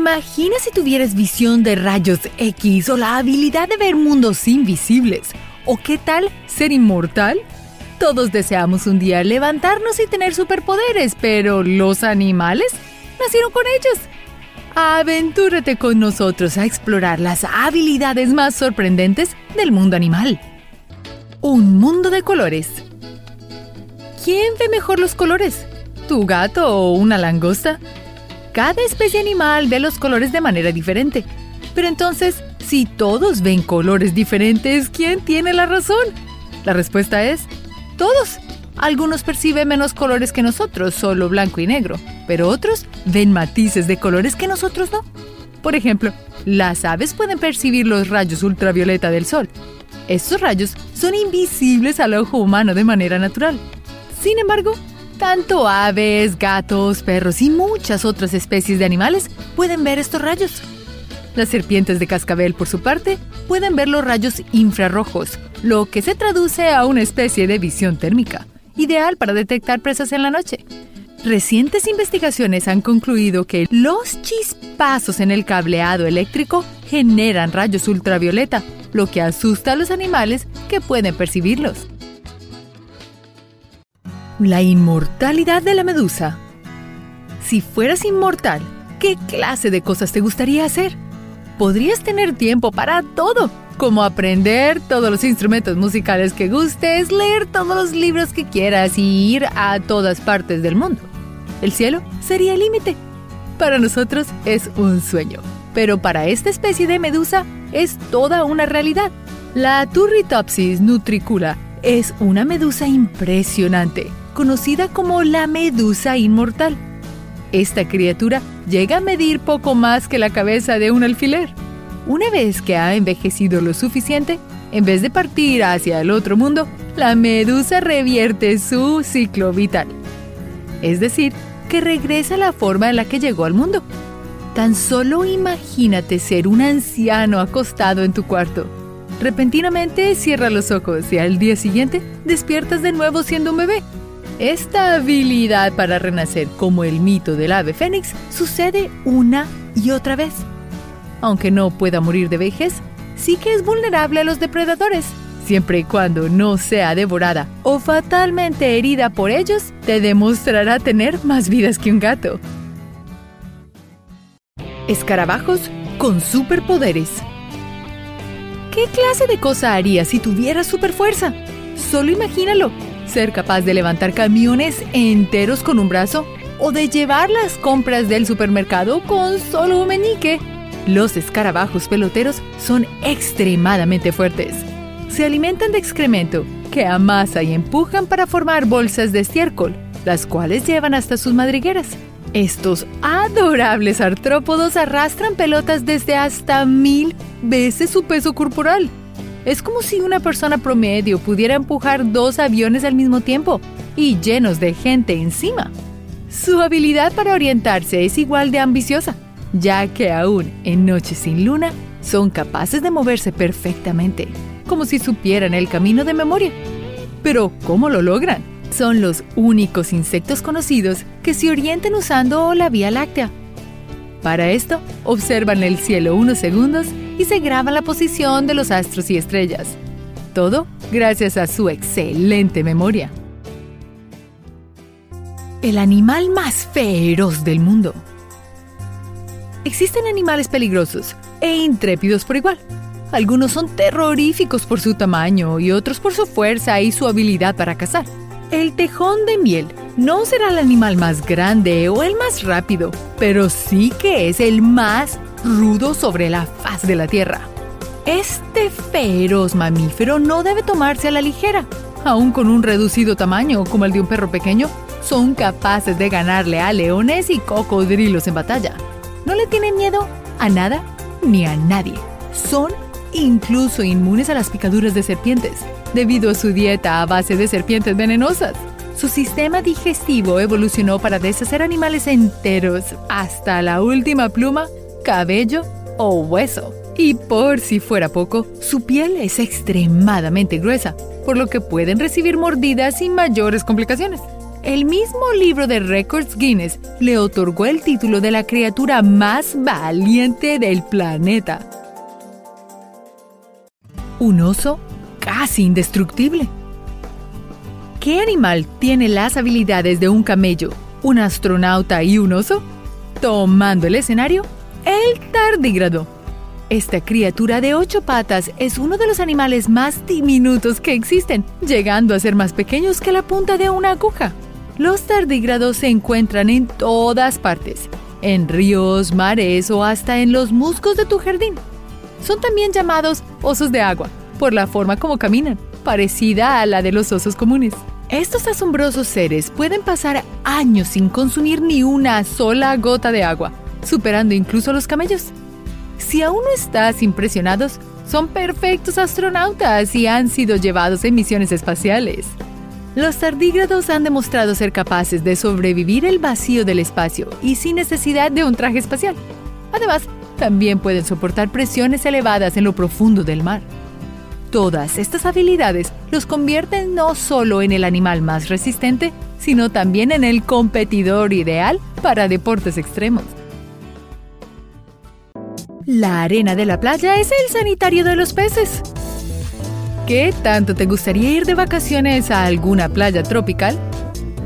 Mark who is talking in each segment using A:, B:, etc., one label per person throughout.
A: Imagina si tuvieras visión de rayos X o la habilidad de ver mundos invisibles. ¿O qué tal ser inmortal? Todos deseamos un día levantarnos y tener superpoderes, pero ¿los animales? Nacieron con ellos. Aventúrate con nosotros a explorar las habilidades más sorprendentes del mundo animal. Un mundo de colores. ¿Quién ve mejor los colores? ¿Tu gato o una langosta? Cada especie animal ve los colores de manera diferente. Pero entonces, si todos ven colores diferentes, ¿quién tiene la razón? La respuesta es todos. Algunos perciben menos colores que nosotros, solo blanco y negro, pero otros ven matices de colores que nosotros no. Por ejemplo, las aves pueden percibir los rayos ultravioleta del sol. Estos rayos son invisibles al ojo humano de manera natural. Sin embargo, tanto aves, gatos, perros y muchas otras especies de animales pueden ver estos rayos. Las serpientes de cascabel, por su parte, pueden ver los rayos infrarrojos, lo que se traduce a una especie de visión térmica, ideal para detectar presas en la noche. Recientes investigaciones han concluido que los chispazos en el cableado eléctrico generan rayos ultravioleta, lo que asusta a los animales que pueden percibirlos. La inmortalidad de la medusa. Si fueras inmortal, ¿qué clase de cosas te gustaría hacer? Podrías tener tiempo para todo, como aprender todos los instrumentos musicales que gustes, leer todos los libros que quieras y ir a todas partes del mundo. El cielo sería el límite. Para nosotros es un sueño, pero para esta especie de medusa es toda una realidad. La Turritopsis nutricula es una medusa impresionante conocida como la medusa inmortal. Esta criatura llega a medir poco más que la cabeza de un alfiler. Una vez que ha envejecido lo suficiente, en vez de partir hacia el otro mundo, la medusa revierte su ciclo vital. Es decir, que regresa a la forma en la que llegó al mundo. Tan solo imagínate ser un anciano acostado en tu cuarto. Repentinamente cierra los ojos y al día siguiente despiertas de nuevo siendo un bebé. Esta habilidad para renacer como el mito del ave fénix sucede una y otra vez. Aunque no pueda morir de vejez, sí que es vulnerable a los depredadores. Siempre y cuando no sea devorada o fatalmente herida por ellos, te demostrará tener más vidas que un gato. Escarabajos con superpoderes. ¿Qué clase de cosa harías si tuvieras superfuerza? Solo imagínalo ser capaz de levantar camiones enteros con un brazo o de llevar las compras del supermercado con solo un meñique. Los escarabajos peloteros son extremadamente fuertes. Se alimentan de excremento que amasan y empujan para formar bolsas de estiércol, las cuales llevan hasta sus madrigueras. Estos adorables artrópodos arrastran pelotas desde hasta mil veces su peso corporal. Es como si una persona promedio pudiera empujar dos aviones al mismo tiempo y llenos de gente encima. Su habilidad para orientarse es igual de ambiciosa, ya que aún en noches sin luna son capaces de moverse perfectamente, como si supieran el camino de memoria. Pero, ¿cómo lo logran? Son los únicos insectos conocidos que se orientan usando la Vía Láctea. Para esto, observan el cielo unos segundos y se graba la posición de los astros y estrellas. Todo gracias a su excelente memoria. El animal más feroz del mundo. Existen animales peligrosos e intrépidos por igual. Algunos son terroríficos por su tamaño y otros por su fuerza y su habilidad para cazar. El tejón de miel no será el animal más grande o el más rápido, pero sí que es el más rudo sobre la faz de la Tierra. Este feroz mamífero no debe tomarse a la ligera. Aún con un reducido tamaño como el de un perro pequeño, son capaces de ganarle a leones y cocodrilos en batalla. No le tienen miedo a nada ni a nadie. Son incluso inmunes a las picaduras de serpientes, debido a su dieta a base de serpientes venenosas. Su sistema digestivo evolucionó para deshacer animales enteros hasta la última pluma cabello o hueso. Y por si fuera poco, su piel es extremadamente gruesa, por lo que pueden recibir mordidas sin mayores complicaciones. el mismo libro de Records Guinness le otorgó el título de la criatura más valiente del planeta. Un oso casi indestructible. ¿Qué animal tiene las habilidades de un camello, un astronauta y un oso? Tomando el escenario, el tardígrado. Esta criatura de ocho patas es uno de los animales más diminutos que existen, llegando a ser más pequeños que la punta de una aguja. Los tardígrados se encuentran en todas partes, en ríos, mares o hasta en los musgos de tu jardín. Son también llamados osos de agua, por la forma como caminan, parecida a la de los osos comunes. Estos asombrosos seres pueden pasar años sin consumir ni una sola gota de agua, superando incluso a los camellos. Si aún no estás impresionados, son perfectos astronautas y han sido llevados en misiones espaciales. Los tardígrados han demostrado ser capaces de sobrevivir el vacío del espacio y sin necesidad de un traje espacial. Además, también pueden soportar presiones elevadas en lo profundo del mar. Todas estas habilidades los convierten no solo en el animal más resistente, sino también en el competidor ideal para deportes extremos. La arena de la playa es el sanitario de los peces. ¿Qué tanto te gustaría ir de vacaciones a alguna playa tropical?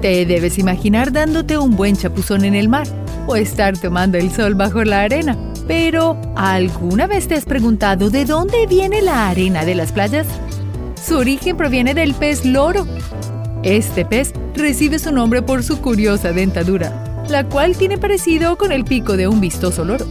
A: Te debes imaginar dándote un buen chapuzón en el mar o estar tomando el sol bajo la arena. Pero, ¿alguna vez te has preguntado de dónde viene la arena de las playas? Su origen proviene del pez loro. Este pez recibe su nombre por su curiosa dentadura, la cual tiene parecido con el pico de un vistoso loro.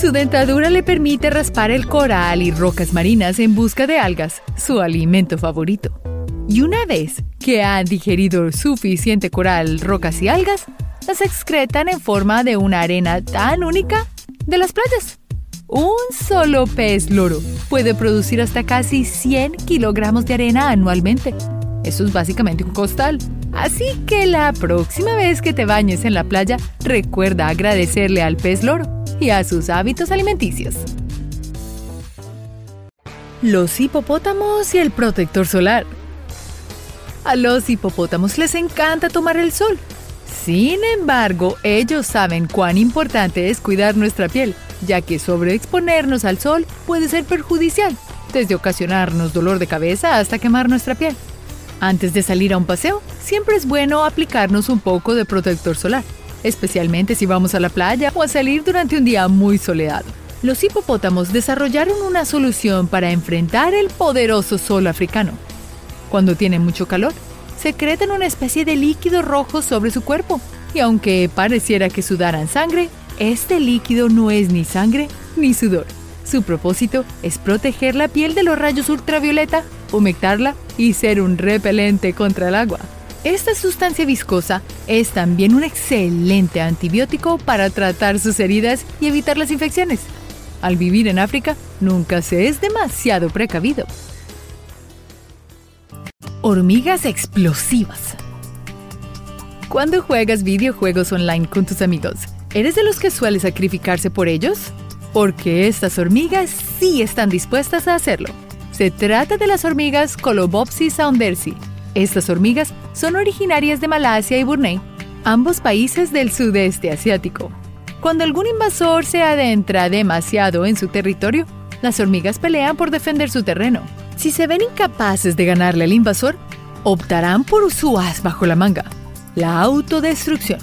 A: Su dentadura le permite raspar el coral y rocas marinas en busca de algas, su alimento favorito. Y una vez que han digerido suficiente coral, rocas y algas, las excretan en forma de una arena tan única de las playas. Un solo pez loro puede producir hasta casi 100 kilogramos de arena anualmente. Eso es básicamente un costal. Así que la próxima vez que te bañes en la playa, recuerda agradecerle al pez loro y a sus hábitos alimenticios. Los hipopótamos y el protector solar. A los hipopótamos les encanta tomar el sol. Sin embargo, ellos saben cuán importante es cuidar nuestra piel, ya que sobreexponernos al sol puede ser perjudicial, desde ocasionarnos dolor de cabeza hasta quemar nuestra piel. Antes de salir a un paseo, siempre es bueno aplicarnos un poco de protector solar especialmente si vamos a la playa o a salir durante un día muy soleado. Los hipopótamos desarrollaron una solución para enfrentar el poderoso sol africano. Cuando tienen mucho calor, secretan una especie de líquido rojo sobre su cuerpo, y aunque pareciera que sudaran sangre, este líquido no es ni sangre ni sudor. Su propósito es proteger la piel de los rayos ultravioleta, humectarla y ser un repelente contra el agua. Esta sustancia viscosa es también un excelente antibiótico para tratar sus heridas y evitar las infecciones. Al vivir en África, nunca se es demasiado precavido. Hormigas explosivas. Cuando juegas videojuegos online con tus amigos, ¿eres de los que suele sacrificarse por ellos? Porque estas hormigas sí están dispuestas a hacerlo. Se trata de las hormigas Colobopsis saundersi, estas hormigas son originarias de Malasia y Brunei, ambos países del sudeste asiático. Cuando algún invasor se adentra demasiado en su territorio, las hormigas pelean por defender su terreno. Si se ven incapaces de ganarle al invasor, optarán por su as bajo la manga, la autodestrucción.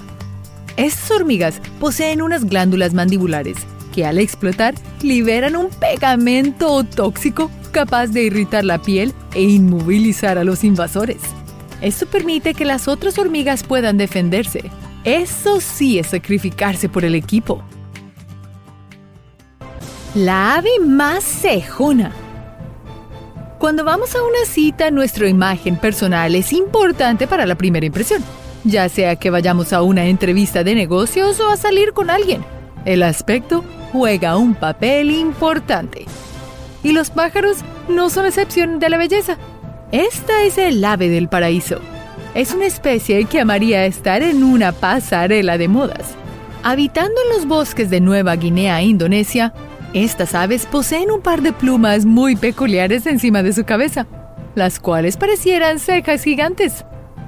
A: Estas hormigas poseen unas glándulas mandibulares que al explotar liberan un pegamento tóxico capaz de irritar la piel e inmovilizar a los invasores. Esto permite que las otras hormigas puedan defenderse. Eso sí es sacrificarse por el equipo. La ave más cejona. Cuando vamos a una cita, nuestra imagen personal es importante para la primera impresión, ya sea que vayamos a una entrevista de negocios o a salir con alguien. El aspecto juega un papel importante. Y los pájaros no son excepción de la belleza. Esta es el ave del paraíso. Es una especie que amaría estar en una pasarela de modas. Habitando en los bosques de Nueva Guinea e Indonesia, estas aves poseen un par de plumas muy peculiares encima de su cabeza, las cuales parecieran cejas gigantes.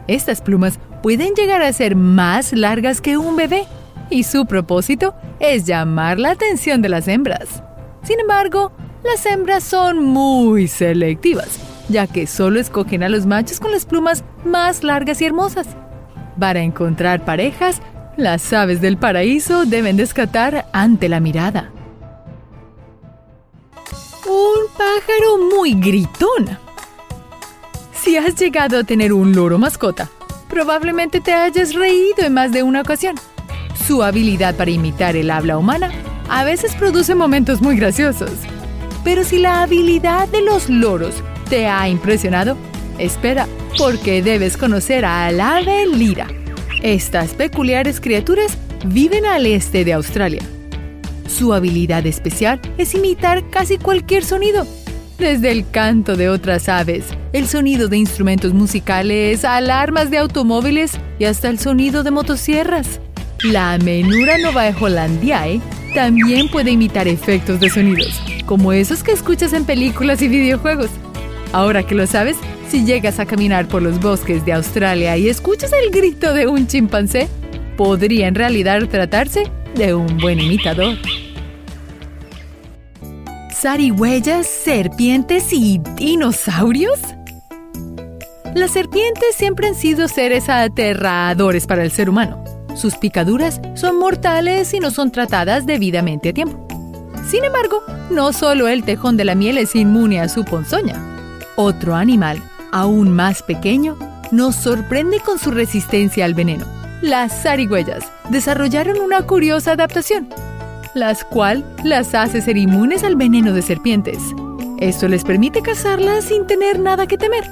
A: Estas plumas pueden llegar a ser más largas que un bebé y su propósito es llamar la atención de las hembras. Sin embargo, las hembras son muy selectivas, ya que solo escogen a los machos con las plumas más largas y hermosas. Para encontrar parejas, las aves del paraíso deben descatar ante la mirada. Un pájaro muy gritón. Si has llegado a tener un loro mascota, probablemente te hayas reído en más de una ocasión. Su habilidad para imitar el habla humana a veces produce momentos muy graciosos. Pero si la habilidad de los loros te ha impresionado, espera, porque debes conocer al ave lira. Estas peculiares criaturas viven al este de Australia. Su habilidad especial es imitar casi cualquier sonido, desde el canto de otras aves, el sonido de instrumentos musicales, alarmas de automóviles y hasta el sonido de motosierras. La menura novae hollandiae también puede imitar efectos de sonidos, como esos que escuchas en películas y videojuegos. Ahora que lo sabes, si llegas a caminar por los bosques de Australia y escuchas el grito de un chimpancé, podría en realidad tratarse de un buen imitador. ¿Zarigüeyas, serpientes y dinosaurios? Las serpientes siempre han sido seres aterradores para el ser humano. Sus picaduras son mortales y no son tratadas debidamente a tiempo. Sin embargo, no solo el tejón de la miel es inmune a su ponzoña. Otro animal, aún más pequeño, nos sorprende con su resistencia al veneno. Las zarigüeyas desarrollaron una curiosa adaptación, las cual las hace ser inmunes al veneno de serpientes. Esto les permite cazarlas sin tener nada que temer.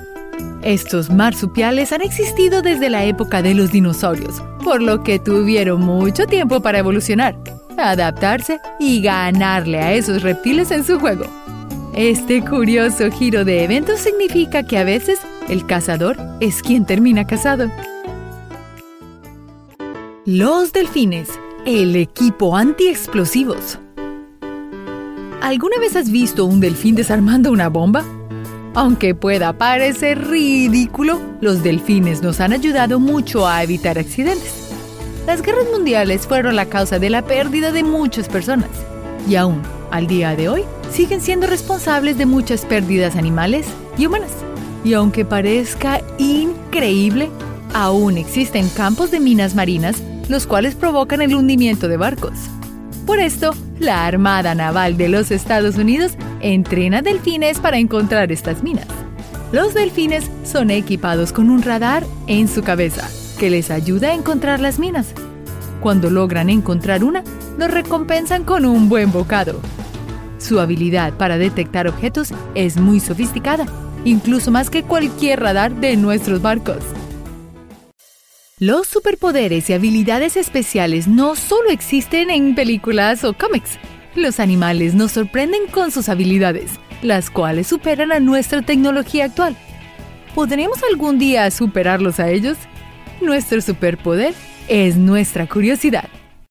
A: Estos marsupiales han existido desde la época de los dinosaurios, por lo que tuvieron mucho tiempo para evolucionar, adaptarse y ganarle a esos reptiles en su juego. Este curioso giro de eventos significa que a veces el cazador es quien termina cazado. Los delfines, el equipo antiexplosivos. ¿Alguna vez has visto un delfín desarmando una bomba? Aunque pueda parecer ridículo, los delfines nos han ayudado mucho a evitar accidentes. Las guerras mundiales fueron la causa de la pérdida de muchas personas y aún, al día de hoy, siguen siendo responsables de muchas pérdidas animales y humanas. Y aunque parezca increíble, aún existen campos de minas marinas los cuales provocan el hundimiento de barcos. Por esto, la Armada Naval de los Estados Unidos entrena delfines para encontrar estas minas. Los delfines son equipados con un radar en su cabeza que les ayuda a encontrar las minas. Cuando logran encontrar una, los recompensan con un buen bocado. Su habilidad para detectar objetos es muy sofisticada, incluso más que cualquier radar de nuestros barcos. Los superpoderes y habilidades especiales no solo existen en películas o cómics. Los animales nos sorprenden con sus habilidades, las cuales superan a nuestra tecnología actual. ¿Podremos algún día superarlos a ellos? Nuestro superpoder es nuestra curiosidad.